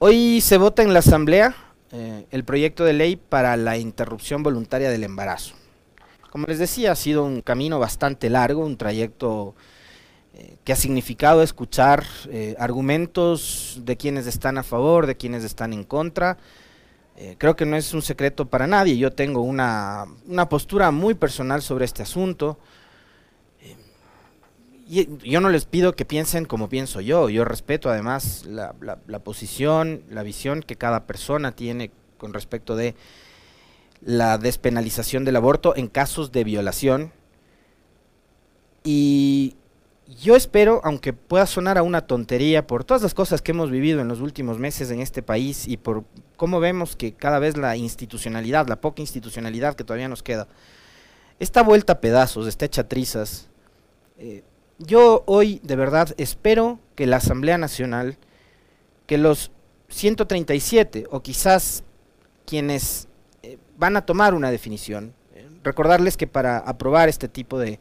Hoy se vota en la Asamblea eh, el proyecto de ley para la interrupción voluntaria del embarazo. Como les decía, ha sido un camino bastante largo, un trayecto eh, que ha significado escuchar eh, argumentos de quienes están a favor, de quienes están en contra. creo que no es un secreto para nadie, yo tengo una, una postura muy personal sobre este asunto yo no les pido que piensen como pienso yo, yo respeto además la, posición, la visión que cada persona tiene con respecto de la despenalización del aborto en casos de violación. Y yo espero, aunque pueda sonar a una tontería por todas las cosas que hemos vivido en los últimos meses en este país y por cómo vemos que cada vez la institucionalidad, la poca institucionalidad que todavía nos queda, está vuelta a pedazos, está hecha trizas. Eh, yo hoy de verdad espero que la Asamblea Nacional, que los 137 o quizás quienes eh, van a tomar una definición, eh, recordarles que para aprobar este tipo de,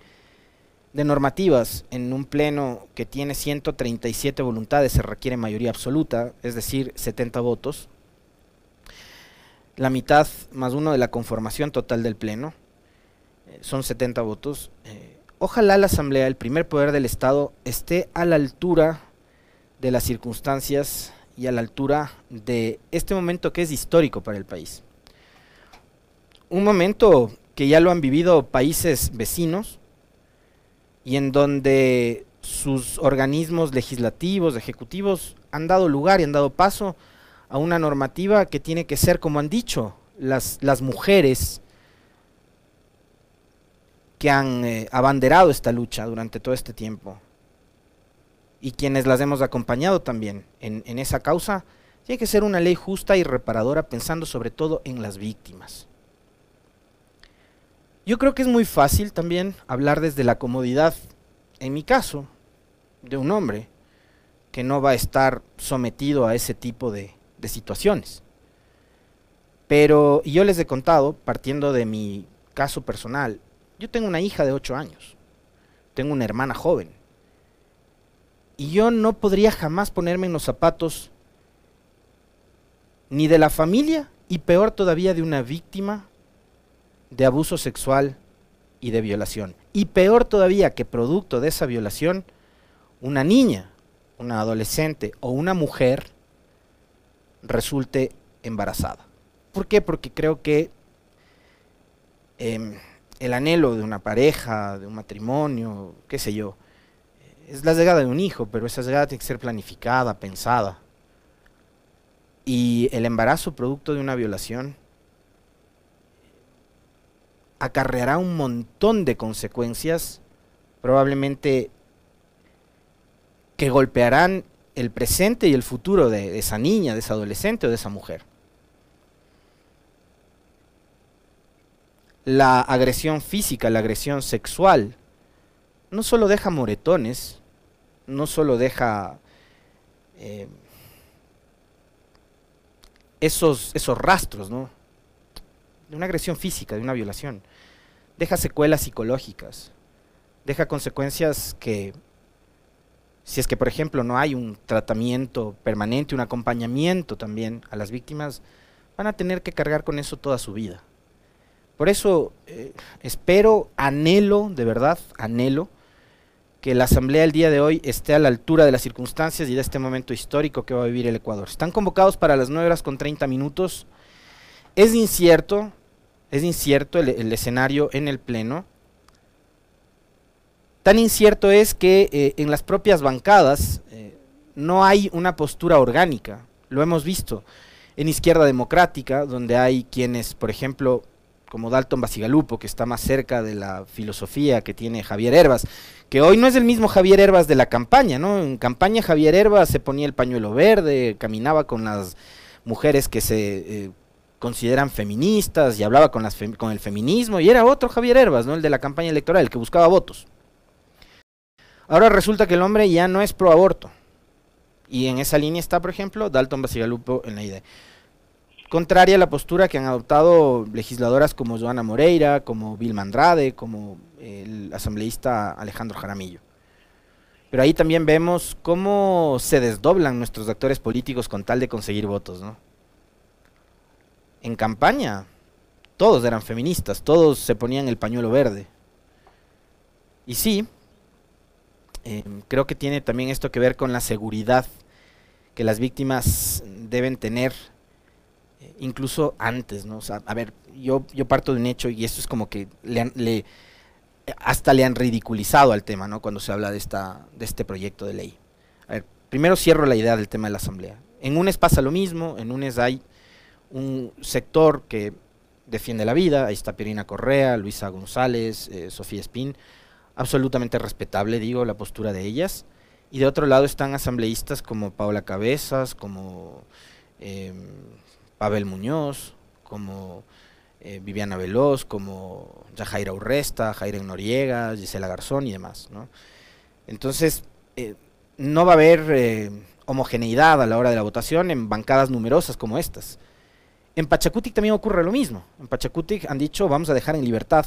normativas en un pleno que tiene 137 voluntades se requiere mayoría absoluta, es decir, 70 votos, la mitad más uno de la conformación total del pleno, eh, son 70 votos ojalá la Asamblea, el primer poder del Estado, esté a la altura de las circunstancias y a la altura de este momento que es histórico para el país. Un momento que ya lo han vivido países vecinos y en donde sus organismos legislativos, ejecutivos, han dado lugar y han dado paso a una normativa que tiene que ser, como han dicho, las, las mujeres que han eh, abanderado esta lucha durante todo este tiempo y quienes las hemos acompañado también en, en esa causa, tiene que ser una ley justa y reparadora pensando sobre todo en las víctimas. Yo creo que es muy fácil también hablar desde la comodidad, en mi caso, de un hombre que no va a estar sometido a ese tipo de, de situaciones. Pero yo les he contado, partiendo de mi caso personal, yo tengo una hija de 8 años, tengo una hermana joven, y yo no podría jamás ponerme en los zapatos ni de la familia y peor todavía de una víctima de abuso sexual y de violación. Y peor todavía que producto de esa violación, una niña, una adolescente o una mujer resulte embarazada. ¿Por qué? Porque creo que em, el anhelo de una pareja, de un matrimonio, qué sé yo. Es la llegada de un hijo, pero esa llegada tiene que ser planificada, pensada. Y el embarazo producto de una violación acarreará un montón de consecuencias, probablemente que golpearán el presente y el futuro de esa niña, de esa adolescente o de esa mujer. La agresión física, la agresión sexual, no solo deja moretones, no solo deja eh, esos, esos rastros, ¿no? De una agresión física, de una violación. Deja secuelas psicológicas, deja consecuencias que, si es que por ejemplo no hay un tratamiento permanente, un acompañamiento también a las víctimas, van a tener que cargar con eso toda su vida. Por eso eh, espero, anhelo, de verdad, anhelo, que la Asamblea el día de hoy esté a la altura de las circunstancias y de este momento histórico que va a vivir el Ecuador. Están convocados para las 9 horas con 30 minutos. Es incierto, es incierto el, escenario en el Pleno. Tan incierto es que eh, en las propias bancadas eh, no hay una postura orgánica. Lo hemos visto en Izquierda Democrática, donde hay quienes, por ejemplo, como Dalton Basigalupo, que está más cerca de la filosofía que tiene Javier Herbas, que hoy no es el mismo Javier Herbas de la campaña, ¿no? En campaña Javier Herbas se ponía el pañuelo verde, caminaba con las mujeres que se eh, consideran feministas y hablaba con, las con el feminismo, y era otro Javier Herbas, ¿no? El de la campaña electoral, el que buscaba votos. Ahora resulta que el hombre ya no es pro aborto. Y en esa línea está, por ejemplo, Dalton Basigalupo en la idea contraria a la postura que han adoptado legisladoras como Joana Moreira, como Vilma Andrade, como el asambleísta Alejandro Jaramillo. Pero ahí también vemos cómo se desdoblan nuestros actores políticos con tal de conseguir votos, ¿no? En campaña, todos eran feministas, todos se ponían el pañuelo verde. Y sí, em, creo que tiene también esto que ver con la seguridad que las víctimas deben tener, incluso antes, ¿no? O sea, a ver, yo, yo parto de un hecho y esto es como que le, hasta le han ridiculizado al tema, ¿no? Cuando se habla de, esta, de este proyecto de ley. A ver, primero cierro la idea del tema de la asamblea. En UNES pasa lo mismo, en UNES hay un sector que defiende la vida, ahí está Pirina Correa, Luisa González, eh, Sofía Espín, absolutamente respetable, digo, la postura de ellas. Y de otro lado están asambleístas como Paula Cabezas, como eh, Pavel Muñoz, como eh, Viviana Veloz, como Yajaira Urresta, Jairo Noriega, Gisela Garzón y demás. ¿no? Entonces, eh, no va a haber homogeneidad a la hora de la votación en bancadas numerosas como estas. En Pachacutic también ocurre lo mismo. En Pachacutic han dicho vamos a dejar en libertad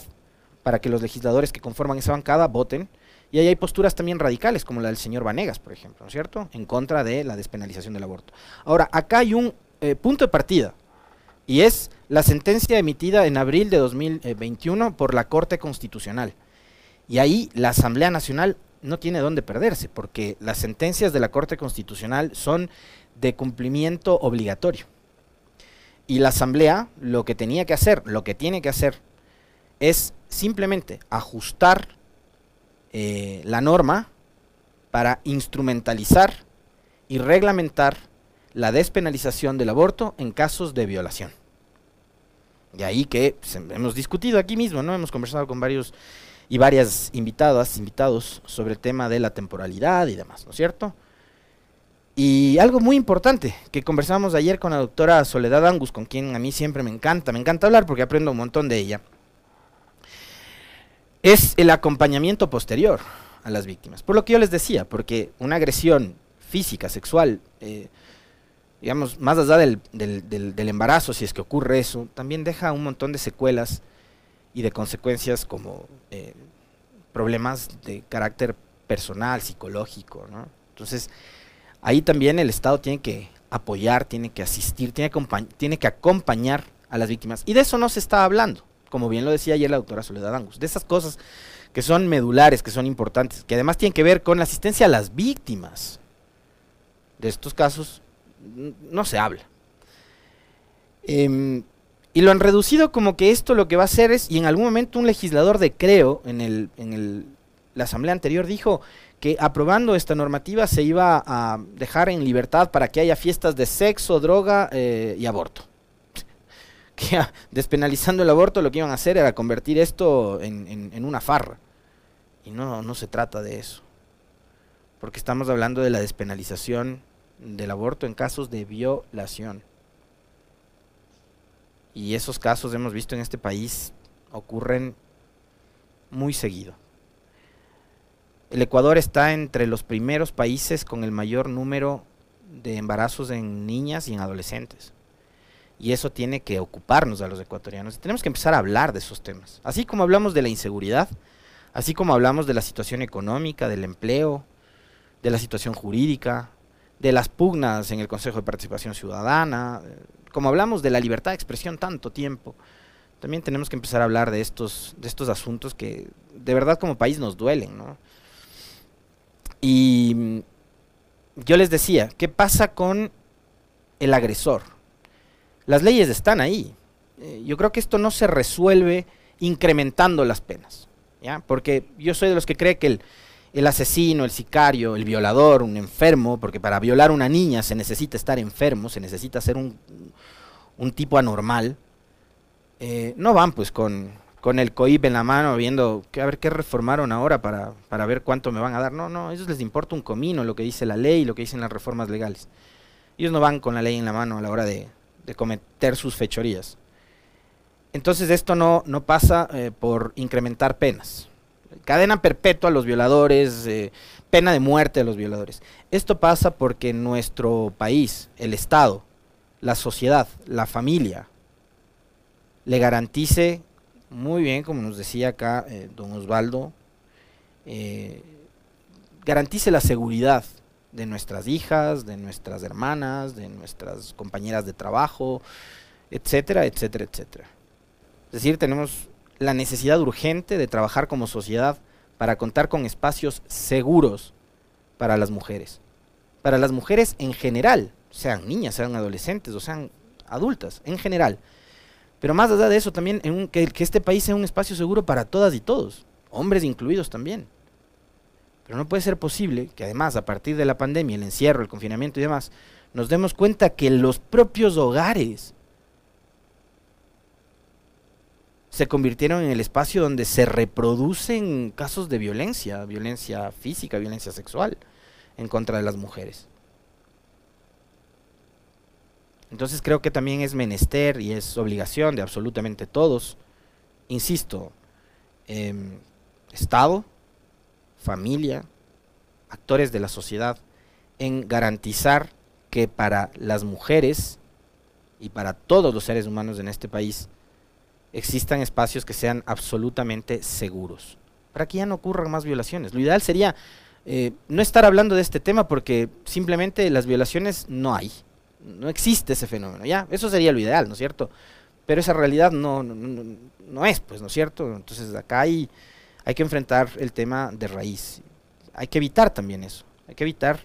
para que los legisladores que conforman esa bancada voten. Y ahí hay posturas también radicales, como la del señor Vanegas, por ejemplo, ¿no es cierto? En contra de la despenalización del aborto. Ahora, acá hay un eh, punto de partida, y es la sentencia emitida en abril de 2021 por la Corte Constitucional. Y ahí la Asamblea Nacional no tiene dónde perderse, porque las sentencias de la Corte Constitucional son de cumplimiento obligatorio. Y la Asamblea lo que tenía que hacer, lo que tiene que hacer, es simplemente ajustar eh, la norma para instrumentalizar y reglamentar la despenalización del aborto en casos de violación. De ahí que hemos discutido aquí mismo, ¿no? Hemos conversado con varios y varias invitadas, invitados sobre el tema de la temporalidad y demás, ¿no es cierto? Y algo muy importante que conversamos ayer con la doctora Soledad Angus, con quien a mí siempre me encanta, me encanta hablar porque aprendo un montón de ella es el acompañamiento posterior a las víctimas. Por lo que yo les decía, porque una agresión física, sexual, eh, digamos, más allá del, del, embarazo, si es que ocurre eso, también deja un montón de secuelas y de consecuencias como eh, problemas de carácter personal, psicológico. ¿no? Entonces, ahí también el Estado tiene que apoyar, tiene que asistir, tiene tiene que acompañar a las víctimas. Y de eso no se está hablando como bien lo decía ayer la doctora Soledad Angus, de esas cosas que son medulares, que son importantes, que además tienen que ver con la asistencia a las víctimas. De estos casos no se habla. Em, y lo han reducido como que esto lo que va a hacer es, y en algún momento un legislador de Creo, en, el, en el, la asamblea anterior, dijo que aprobando esta normativa se iba a dejar en libertad para que haya fiestas de sexo, droga eh, y aborto que despenalizando el aborto lo que iban a hacer era convertir esto en, una farra. Y no, no se trata de eso. Porque estamos hablando de la despenalización del aborto en casos de violación. Y esos casos hemos visto en este país ocurren muy seguido. El Ecuador está entre los primeros países con el mayor número de embarazos en niñas y en adolescentes. Y eso tiene que ocuparnos a los ecuatorianos. Tenemos que empezar a hablar de esos temas. Así como hablamos de la inseguridad, así como hablamos de la situación económica, del empleo, de la situación jurídica, de las pugnas en el Consejo de Participación Ciudadana, eh, como hablamos de la libertad de expresión tanto tiempo, también tenemos que empezar a hablar de estos, de estos asuntos que de verdad como país nos duelen. ¿no? Y mm, yo les decía, ¿qué pasa con el agresor? Las leyes están ahí. Eh, yo creo que esto no se resuelve incrementando las penas. Porque yo soy de los que cree que el, asesino, el sicario, el violador, un enfermo, porque para violar a una niña se necesita estar enfermo, se necesita ser un, tipo anormal, eh, no van pues con, con el COIP en la mano viendo que a ver qué reformaron ahora para, para ver cuánto me van a dar. No, no, a ellos les importa un comino lo que dice la ley, lo que dicen las reformas legales. Ellos no van con la ley en la mano a la hora de, de cometer sus fechorías. Entonces esto no, no pasa eh, por incrementar penas. Cadena perpetua a los violadores, eh, pena de muerte a los violadores. Esto pasa porque nuestro país, el Estado, la sociedad, la familia, le garantice muy bien, como nos decía acá eh, don Osvaldo, garantice la seguridad de nuestras hijas, de nuestras hermanas, de nuestras compañeras de trabajo, etcétera, etcétera, etcétera. Es decir, tenemos la necesidad urgente de trabajar como sociedad para contar con espacios seguros para las mujeres. Para las mujeres en general, sean niñas, sean adolescentes o sean adultas, en general. Pero más allá de eso, también en que, que este país sea un espacio seguro para todas y todos, hombres incluidos también. Pero no puede ser posible que además, a partir de la pandemia, el encierro, el confinamiento y demás, nos demos cuenta que los propios hogares se convirtieron en el espacio donde se reproducen casos de violencia, violencia física, violencia sexual en contra de las mujeres. Entonces creo que también es menester y es obligación de absolutamente todos, insisto, em, Estado, familia, actores de la sociedad, en garantizar que para las mujeres y para todos los seres humanos en este país existan espacios que sean absolutamente seguros, para que ya no ocurran más violaciones. Lo ideal sería eh, no estar hablando de este tema porque simplemente las violaciones no hay, no existe ese fenómeno, ya, eso sería lo ideal, ¿no es cierto? Pero esa realidad no, no, es, pues, ¿no es cierto? Entonces acá hay, hay que enfrentar el tema de raíz, hay que evitar también eso, hay que evitar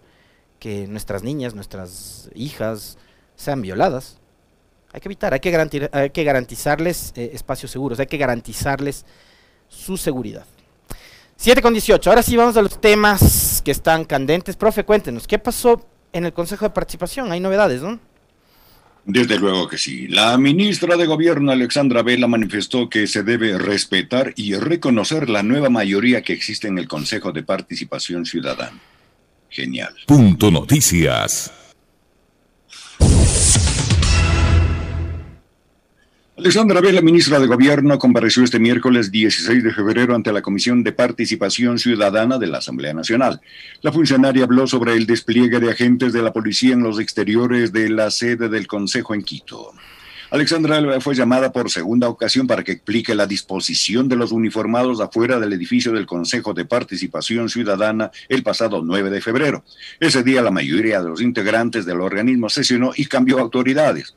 que nuestras niñas, nuestras hijas sean violadas, hay que evitar, hay que, hay que garantizarles eh, espacios seguros, hay que garantizarles su seguridad. 7 con 18. Ahora sí vamos a los temas que están candentes. Profe, cuéntenos, ¿qué pasó en el Consejo de Participación? Hay novedades, ¿no? Desde luego que sí. La ministra de Gobierno, Alexandra Vela, manifestó que se debe respetar y reconocer la nueva mayoría que existe en el Consejo de Participación Ciudadana. Genial. Punto Noticias. Alexandra Vela, ministra de Gobierno, compareció este miércoles 16 de febrero ante la Comisión de Participación Ciudadana de la Asamblea Nacional. La funcionaria habló sobre el despliegue de agentes de la policía en los exteriores de la sede del Consejo en Quito. Alexandra fue llamada por segunda ocasión para que explique la disposición de los uniformados afuera del edificio del Consejo de Participación Ciudadana el pasado 9 de febrero. Ese día la mayoría de los integrantes del organismo sesionó y cambió autoridades.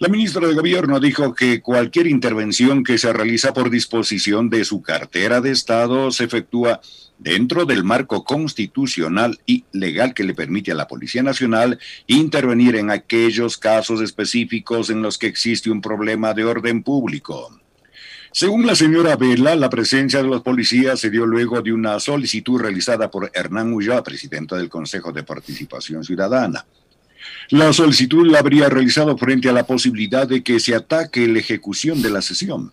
La ministra de Gobierno dijo que cualquier intervención que se realiza por disposición de su cartera de Estado se efectúa dentro del marco constitucional y legal que le permite a la Policía Nacional intervenir en aquellos casos específicos en los que existe un problema de orden público. Según la señora Vela, la presencia de los policías se dio luego de una solicitud realizada por Hernán Ulloa, presidente del Consejo de Participación Ciudadana. La solicitud la habría realizado frente a la posibilidad de que se ataque la ejecución de la sesión.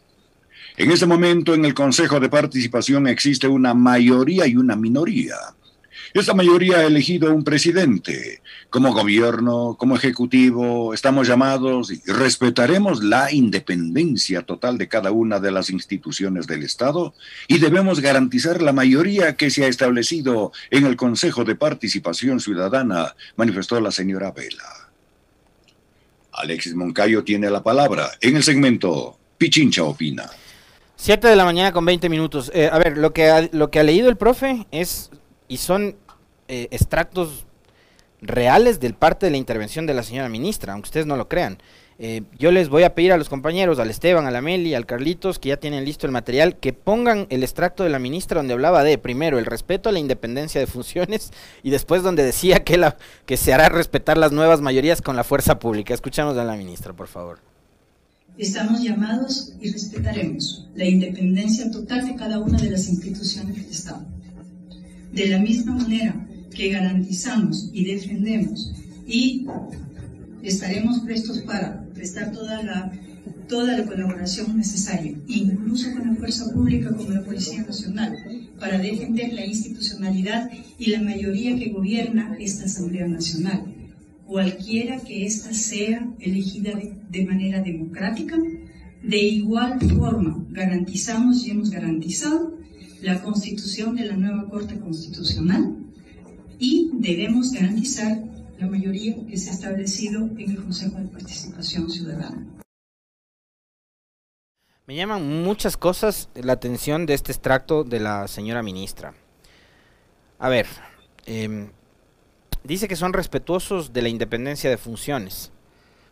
En este momento en el Consejo de Participación existe una mayoría y una minoría. Esta mayoría ha elegido un presidente. Como gobierno, como ejecutivo, estamos llamados y respetaremos la independencia total de cada una de las instituciones del Estado y debemos garantizar la mayoría que se ha establecido en el Consejo de Participación Ciudadana, manifestó la señora Vela. Alexis Moncayo tiene la palabra en el segmento Pichincha Opina. 7 de la mañana con 20 minutos. Eh, a ver, lo que, lo que ha leído el profe es, y son eh, extractos reales del parte de la intervención de la señora ministra, aunque ustedes no lo crean. Eh, yo les voy a pedir a los compañeros, al Esteban, a la Meli, al Carlitos, que ya tienen listo el material, que pongan el extracto de la ministra donde hablaba de, primero, el respeto a la independencia de funciones y después donde decía que, la, que se hará respetar las nuevas mayorías con la fuerza pública. Escuchamos a la ministra, por favor. Estamos llamados y respetaremos la independencia total de cada una de las instituciones del Estado. De la misma manera que garantizamos y defendemos y estaremos prestos para prestar toda la, toda la colaboración necesaria, incluso con la fuerza pública como la Policía Nacional, para defender la institucionalidad y la mayoría que gobierna esta Asamblea Nacional, cualquiera que ésta sea elegida de, de manera democrática. De igual forma, garantizamos y hemos garantizado la constitución de la nueva Corte Constitucional, y debemos garantizar la mayoría que se ha establecido en el Consejo de Participación Ciudadana. Me llaman muchas cosas la atención de este extracto de la señora ministra. A ver, em, dice que son respetuosos de la independencia de funciones.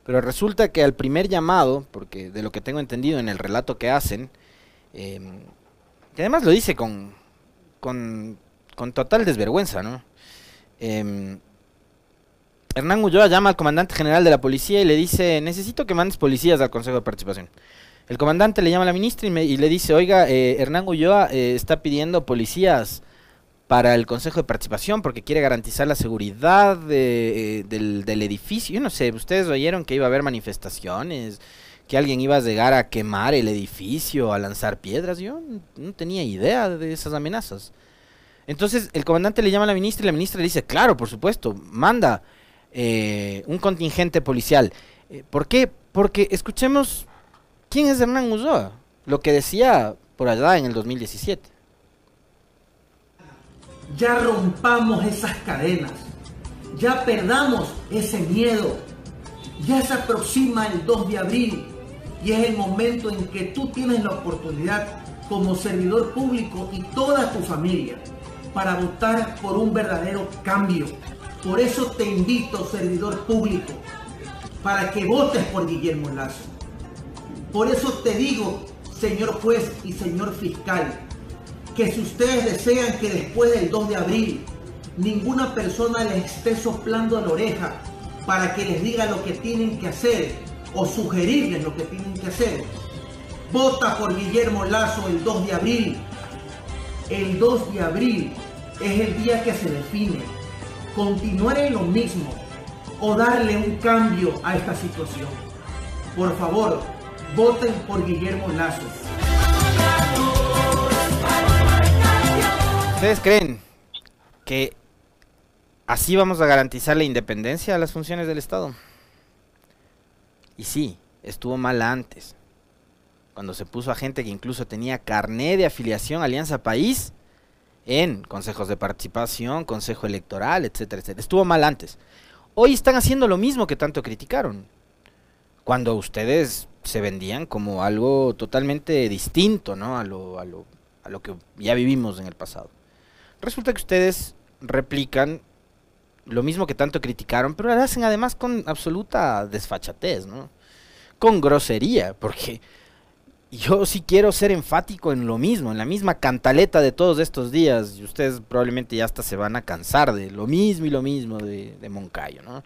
Pero resulta que al primer llamado, porque de lo que tengo entendido en el relato que hacen, em, y además lo dice con, con, total desvergüenza, ¿no? Em, Hernán Ulloa llama al comandante general de la policía y le dice, necesito que mandes policías al Consejo de Participación. El comandante le llama a la ministra y, le dice, oiga, eh, Hernán Ulloa eh, está pidiendo policías para el Consejo de Participación porque quiere garantizar la seguridad eh, del, edificio. Yo no sé, ustedes oyeron que iba a haber manifestaciones, que alguien iba a llegar a quemar el edificio, a lanzar piedras. Yo no tenía idea de esas amenazas. Entonces el comandante le llama a la ministra y la ministra le dice, claro, por supuesto, manda un contingente policial. ¿Por qué? Porque escuchemos ¿Quién es Hernán Ulloa? Lo que decía por allá en el 2017. Ya rompamos esas cadenas. Ya perdamos ese miedo. Ya se aproxima el 2 de abril y es el momento en que tú tienes la oportunidad como servidor público y toda tu familia para votar por un verdadero cambio. Por eso te invito, servidor público, para que votes por Guillermo Lazo. Por eso te digo, señor juez y señor fiscal, que si ustedes desean que después del 2 de abril ninguna persona les esté soplando la oreja para que les diga lo que tienen que hacer o sugerirles lo que tienen que hacer, vota por Guillermo Lazo el 2 de abril. El 2 de abril es el día que se define continuar en lo mismo o darle un cambio a esta situación. Por favor, voten por Guillermo Lazo. ¿Ustedes creen que así vamos a garantizar la independencia de las funciones del Estado? Y sí, estuvo mal antes. Cuando se puso a gente que incluso tenía carné de afiliación Alianza País en consejos de participación, consejo electoral, etcétera, etcétera. Estuvo mal antes. Hoy están haciendo lo mismo que tanto criticaron. Cuando ustedes se vendían como algo totalmente distinto ¿no? a, lo, a, lo, a lo que ya vivimos en el pasado. Resulta que ustedes replican lo mismo que tanto criticaron, pero lo hacen además con absoluta desfachatez, ¿no? Con grosería, porque yo sí quiero ser enfático en lo mismo, en la misma cantaleta de todos estos días, y ustedes probablemente ya hasta se van a cansar de lo mismo y lo mismo de, de Moncayo, ¿no?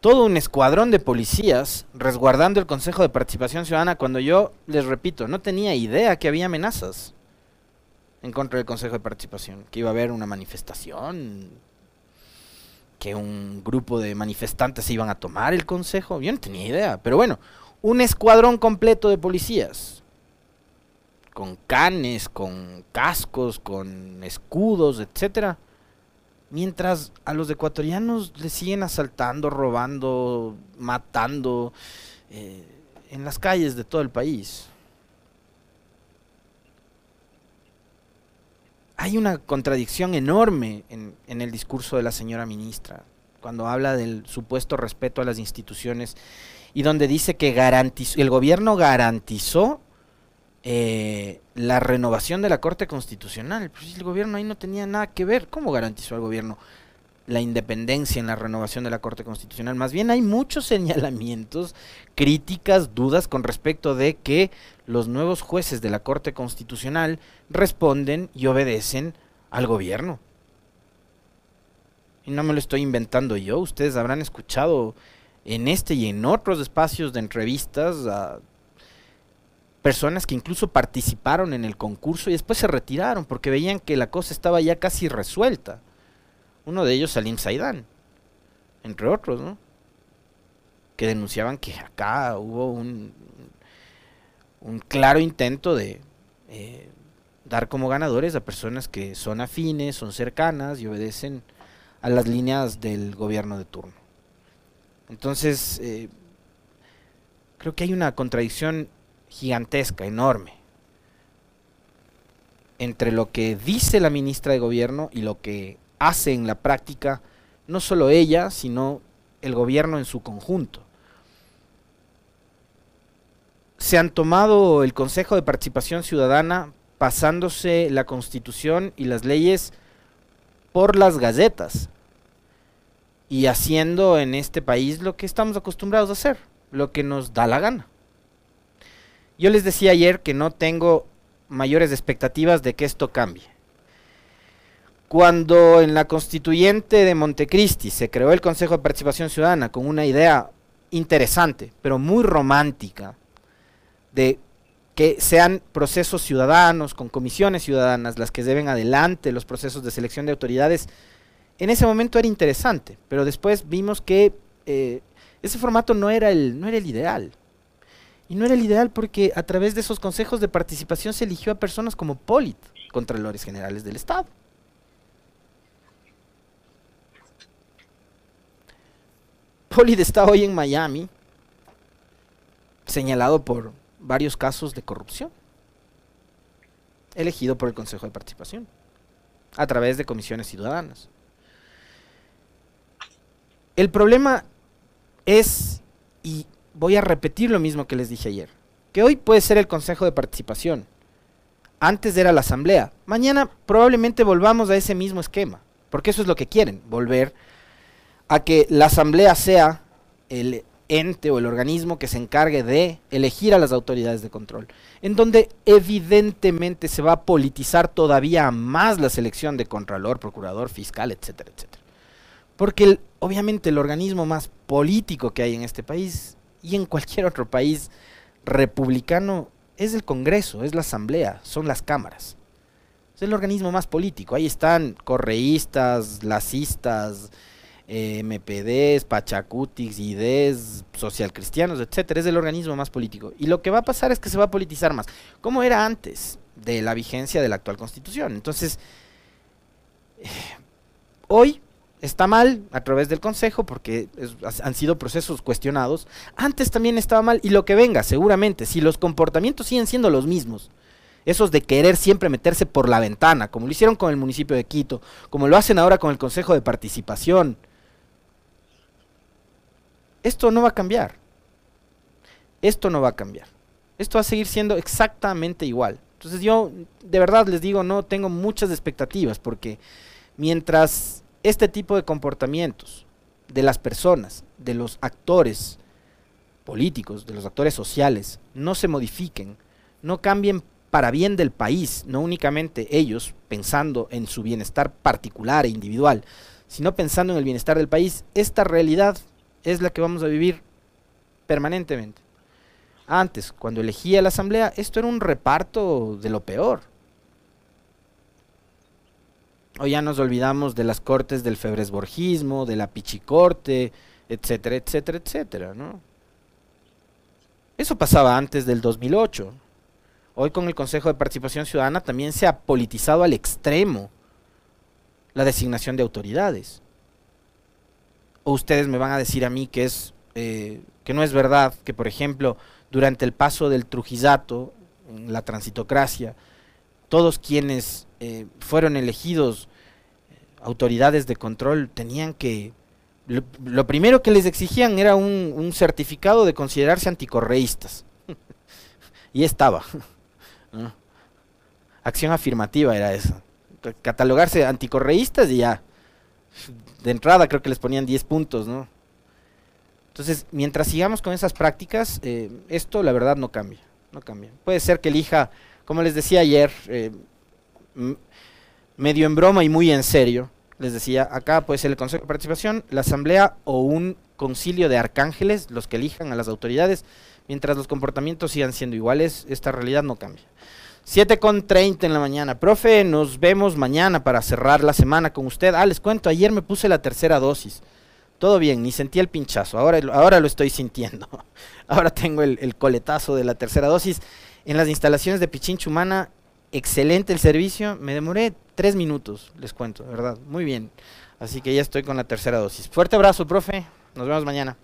todo un escuadrón de policías resguardando el Consejo de Participación Ciudadana cuando yo, les repito, no tenía idea que había amenazas en contra del Consejo de Participación, que iba a haber una manifestación, que un grupo de manifestantes iban a tomar el Consejo, yo no tenía idea, pero bueno, un escuadrón completo de policías, con canes, con cascos, con escudos, etcétera Mientras a los ecuatorianos les siguen asaltando, robando, matando eh, en las calles de todo el país. Hay una contradicción enorme en, en el discurso de la señora ministra, cuando habla del supuesto respeto a las instituciones y donde dice que garantizó, el gobierno garantizó eh, la renovación de la Corte Constitucional. Pues el gobierno ahí no tenía nada que ver. ¿Cómo garantizó el gobierno la independencia en la renovación de la Corte Constitucional? Más bien hay muchos señalamientos, críticas, dudas con respecto de que los nuevos jueces de la Corte Constitucional responden y obedecen al gobierno. Y no me lo estoy inventando yo, ustedes habrán escuchado en este y en otros espacios de entrevistas a personas que incluso participaron en el concurso y después se retiraron porque veían que la cosa estaba ya casi resuelta. Uno de ellos, Salim Saidán, entre otros. Que denunciaban que acá hubo un, un claro intento de eh, dar como ganadores a personas que son afines, son cercanas y obedecen a las líneas del gobierno de turno. Entonces, eh, creo que hay una contradicción gigantesca, enorme, entre lo que dice la ministra de Gobierno y lo que hace en la práctica, no solo ella, sino el gobierno en su conjunto. Se han tomado el Consejo de Participación Ciudadana pasándose la Constitución y las leyes por las galletas y haciendo en este país lo que estamos acostumbrados a hacer, lo que nos da la gana. Yo les decía ayer que no tengo mayores expectativas de que esto cambie. Cuando en la constituyente de Montecristi se creó el Consejo de Participación Ciudadana con una idea interesante, pero muy romántica, de que sean procesos ciudadanos, con comisiones ciudadanas, las que lleven adelante los procesos de selección de autoridades, en ese momento era interesante, pero después vimos que eh, ese formato no era, el, no era el ideal. Y no era el ideal porque a través de esos consejos de participación se eligió a personas como Polit, Contralores Generales del Estado. Polit está hoy en Miami, señalado por varios casos de corrupción, elegido por el Consejo de Participación, a través de comisiones ciudadanas. El problema es, y voy a repetir lo mismo que les dije ayer, que hoy puede ser el Consejo de Participación, antes era la Asamblea, mañana probablemente volvamos a ese mismo esquema, porque eso es lo que quieren, volver a que la Asamblea sea el ente o el organismo que se encargue de elegir a las autoridades de control, en donde evidentemente se va a politizar todavía más la selección de contralor, procurador, fiscal, etcétera, etcétera. Porque obviamente el organismo más político que hay en este país y en cualquier otro país republicano es el Congreso, es la Asamblea, son las cámaras. Es el organismo más político. Ahí están correístas, lacistas, eh, MPDs, Pachacutix, IDES, socialcristianos, etcétera. Es el organismo más político. Y lo que va a pasar es que se va a politizar más, como era antes de la vigencia de la actual constitución. Entonces, eh, hoy está mal a través del Consejo porque han sido procesos cuestionados. Antes también estaba mal y lo que venga, seguramente, si los comportamientos siguen siendo los mismos, esos de querer siempre meterse por la ventana, como lo hicieron con el municipio de Quito, como lo hacen ahora con el Consejo de Participación, esto no va a cambiar. Esto no va a cambiar. Esto va a seguir siendo exactamente igual. Entonces yo de verdad les digo, no tengo muchas expectativas porque mientras este tipo de comportamientos de las personas, de los actores políticos, de los actores sociales, no se modifiquen, no cambien para bien del país, no únicamente ellos pensando en su bienestar particular e individual, sino pensando en el bienestar del país, esta realidad es la que vamos a vivir permanentemente. Antes, cuando elegía la asamblea, esto era un reparto de lo peor. Hoy ya nos olvidamos de las cortes del febresborgismo, de la pichicorte, etcétera, etcétera, etcétera, ¿no? Eso pasaba antes del 2008. Hoy con el Consejo de Participación Ciudadana también se ha politizado al extremo la designación de autoridades. O ustedes me van a decir a mí que es eh, que no es verdad que, por ejemplo, durante el paso del Trujillato, en la transitocracia, todos quienes eh, fueron elegidos eh, autoridades de control tenían que lo, primero que les exigían era un, certificado de considerarse anticorreístas. Y estaba. Acción afirmativa era eso catalogarse anticorreístas y ya de entrada creo que les ponían 10 puntos no entonces mientras sigamos con esas prácticas eh, esto la verdad no cambia no cambia puede ser que elija como les decía ayer medio en broma y muy en serio, les decía, acá puede ser el Consejo de Participación, la Asamblea o un concilio de arcángeles, los que elijan a las autoridades, mientras los comportamientos sigan siendo iguales, esta realidad no cambia. 7 con 30 en la mañana. Profe, nos vemos mañana para cerrar la semana con usted. Ah, les cuento, ayer me puse la tercera dosis. Todo bien, ni sentí el pinchazo, ahora, ahora lo estoy sintiendo. Ahora tengo el, coletazo de la tercera dosis. En las instalaciones de Pichincha Humana excelente el servicio. Me demoré tres minutos, les cuento, ¿verdad? Muy bien. Así que ya estoy con la tercera dosis. Fuerte abrazo, profe. Nos vemos mañana.